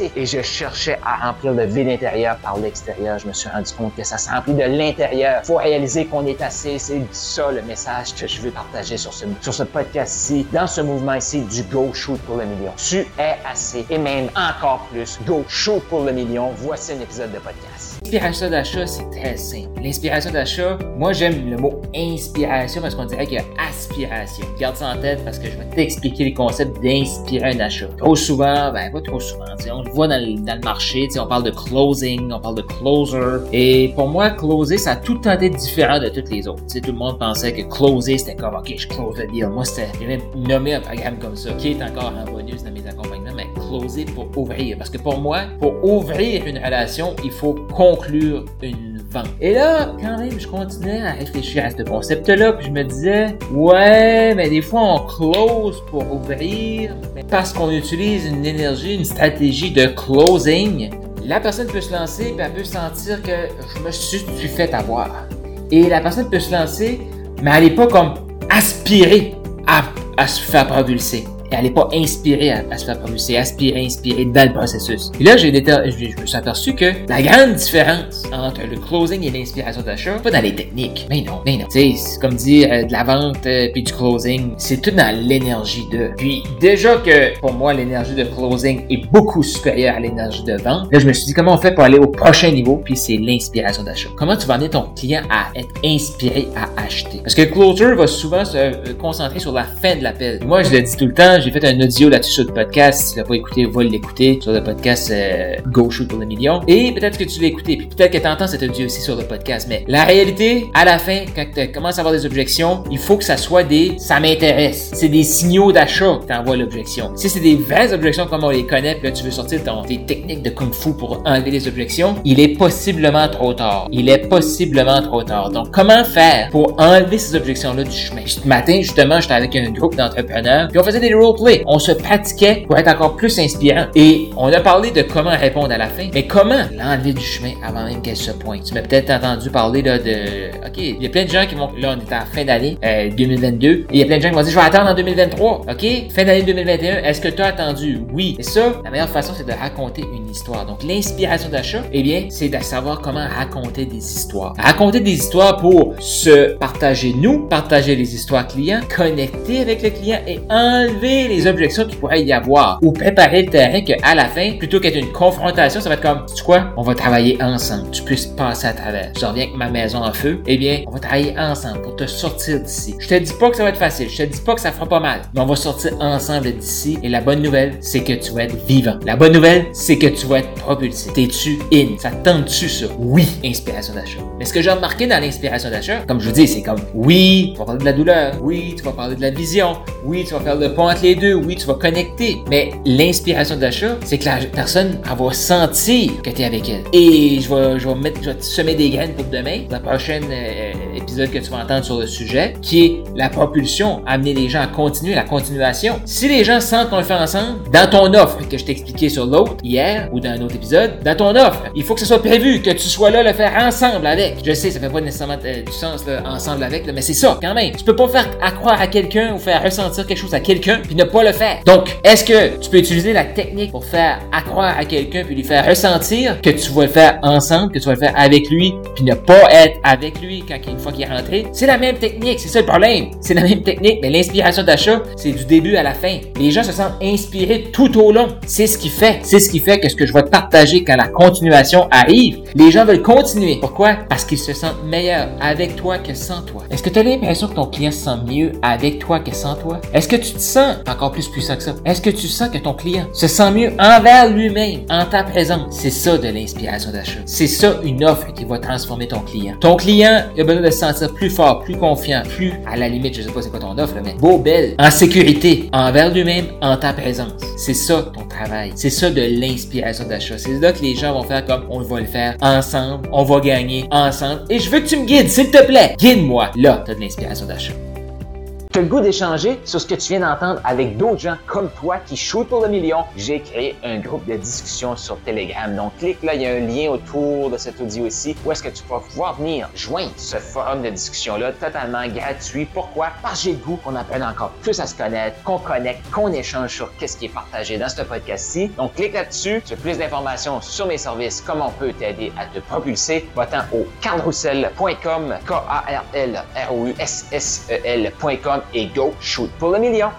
Et je cherchais à remplir le vide intérieur par l'extérieur. Je me suis rendu compte que ça s'emplit de l'intérieur. Faut réaliser qu'on est assez. C'est ça le message que je veux partager sur ce, sur ce podcast-ci, dans ce mouvement ici du Go Shoot pour le million. Tu es assez et même encore plus. Go Shoot pour le million. Voici un épisode de podcast. L'inspiration d'achat, c'est très simple. L'inspiration d'achat, moi j'aime le mot inspiration parce qu'on dirait qu'il y a aspiration. Garde ça en tête parce que je vais t'expliquer les concepts d'inspirer un achat. Trop souvent, ben pas trop souvent, on le voit dans le, dans le marché, on parle de closing, on parle de closer. Et pour moi, closer, ça a tout tenté différent de toutes les autres. T'sais, tout le monde pensait que closer, c'était comme, ok, je close le deal. Moi, c'était, j'ai même nommé un programme comme ça, qui est encore en bonus dans mes accompagnements, mais closer pour ouvrir. Parce que pour moi, pour ouvrir une relation, il faut conclure une Et là, quand même, je continuais à réfléchir à ce concept-là, puis je me disais, ouais, mais des fois on close pour ouvrir, parce qu'on utilise une énergie, une stratégie de closing, la personne peut se lancer, puis elle peut sentir que je me suis fait avoir. Et la personne peut se lancer, mais elle n'est pas comme aspirée à, à se faire propulser et elle n'est pas inspirée à, à se faire propulser, aspirer, inspirer dans le processus. Et là, j'ai je, me suis aperçu que la grande différence entre le closing et l'inspiration d'achat, pas dans les techniques. Mais non, mais non. Tu sais, c'est comme dire euh, de la vente euh, puis du closing, c'est tout dans l'énergie de. Puis déjà que pour moi, l'énergie de closing est beaucoup supérieure à l'énergie de vente, là, je me suis dit comment on fait pour aller au prochain niveau, puis c'est l'inspiration d'achat. Comment tu vas amener ton client à être inspiré à acheter? Parce que le closer va souvent se euh, concentrer sur la fin de l'appel. Moi, je le dis tout le temps, j'ai fait un audio là-dessus sur le podcast. Si tu l'as pas écouté, va l'écouter sur le podcast euh, Go Shoot pour le million. Et peut-être que tu l'as écouté, puis peut-être que tu entends cet audio aussi sur le podcast. Mais la réalité, à la fin, quand tu commences à avoir des objections, il faut que ça soit des ça m'intéresse. C'est des signaux d'achat que t'envoies l'objection. Si c'est des vraies objections comme on les connaît, puis là tu veux sortir tes techniques de kung fu pour enlever les objections, il est possiblement trop tard. Il est possiblement trop tard. Donc comment faire pour enlever ces objections-là du chemin? Ce matin, justement, j'étais avec un groupe d'entrepreneurs, puis on faisait des On se pratiquait pour être encore plus inspirant. Et on a parlé de comment répondre à la fin, mais comment l'enlever du chemin avant même qu'elle se pointe. Tu m'as peut-être entendu parler là, de... OK, il y a plein de gens qui vont... Là, on est en fin d'année euh, 2022. Et il y a plein de gens qui vont dire, je vais attendre en 2023. OK? Fin d'année 2021, est-ce que tu as attendu? Oui. Et ça, la meilleure façon, c'est de raconter une histoire. Donc, l'inspiration d'achat, eh bien, c'est de savoir comment raconter des histoires. Raconter des histoires pour se partager nous, partager les histoires clients, connecter avec le client et enlever les objections qu'il pourrait y avoir. Ou préparer le terrain qu'à la fin, plutôt qu'être une confrontation, ça va être comme, tu quoi? On va travailler ensemble. Tu puisses passer à travers. Je reviens avec ma maison en feu. Eh bien, on va travailler ensemble pour te sortir d'ici. Je te dis pas que ça va être facile. Je te dis pas que ça fera pas mal. Mais on va sortir ensemble d'ici. Et la bonne nouvelle, c'est que tu vas être vivant. La bonne nouvelle, c'est que tu vas être propulsé. T'es-tu in? Ça tente-tu ça? Oui, inspiration d'achat. Mais ce que j'ai remarqué dans l'inspiration d'achat, comme je vous dis, c'est comme, oui, tu vas parler de la douleur. Oui, tu vas parler de la vision. Oui, tu vas faire le pont entre deux. Oui, tu vas connecter. Mais l'inspiration d'achat, c'est que la personne, elle va sentir que tu es avec elle. Et je vais, je vais mettre, je vais te semer des graines pour demain, dans le prochain euh, que tu vas entendre sur le sujet, qui est la propulsion, amener les gens à continuer, la continuation. Si les gens sentent qu'on le fait ensemble, dans ton offre que je t'ai expliqué sur l'autre hier ou dans un autre épisode, dans ton offre, il faut que ce soit prévu, que tu sois là le faire ensemble avec. Je sais, ça fait pas nécessairement euh, du sens là, ensemble avec, là, mais c'est ça quand même. Tu peux pas faire croire à quelqu'un ou faire ressentir quelque chose à quelqu'un puis ne pas le faire. Donc, est-ce que tu peux utiliser la technique pour faire accroire à quelqu'un puis lui faire ressentir que tu vas le faire ensemble, que tu vas le faire avec lui puis ne pas être avec lui quand une fois qu'il C'est la même technique, c'est ça le problème. C'est la même technique, mais l'inspiration d'achat, c'est du début à la fin. Les gens se sentent inspirés tout au long. C'est ce qui fait, c'est ce qui fait que ce que je vais te partager quand la continuation arrive, les gens veulent continuer. Pourquoi? Parce qu'ils se sentent meilleurs avec toi que sans toi. Est-ce que tu as l'impression que ton client se sent mieux avec toi que sans toi? Est-ce que tu te sens encore plus puissant que ça? Est-ce que tu sens que ton client se sent mieux envers lui-même, en ta présence? C'est ça de l'inspiration d'achat. C'est ça une offre qui va transformer ton client. Ton client a besoin de se sentir plus fort, plus confiant, plus à la limite, je sais pas c'est quoi ton offre, mais beau, belle, en sécurité, envers lui-même, en ta présence. C'est ça ton travail. C'est ça de l'inspiration d'achat. C'est là que les gens vont faire comme on va le faire ensemble, on va gagner ensemble. Et je veux que tu me guides, s'il te plaît. Guide-moi. Là, tu as de l'inspiration d'achat. Tu as le goût d'échanger sur ce que tu viens d'entendre avec d'autres gens comme toi qui shootent pour le million? J'ai créé un groupe de discussion sur Telegram. Donc, clique là, il y a un lien autour de cet audio ici où est-ce que tu vas pouvoir venir joindre ce forum de discussion-là totalement gratuit. Pourquoi? Parce que j'ai le goût qu'on apprenne encore plus à se connaître, qu'on connecte, qu'on échange sur qu'est-ce qui est partagé dans ce podcast-ci. Donc, clique là-dessus. Tu as plus d'informations sur mes services, comment on peut t'aider à te propulser. Va-t'en au carlroussel.com, K-A-R-L-R-O-U-S-S-E-L.com et go shoot pour le million.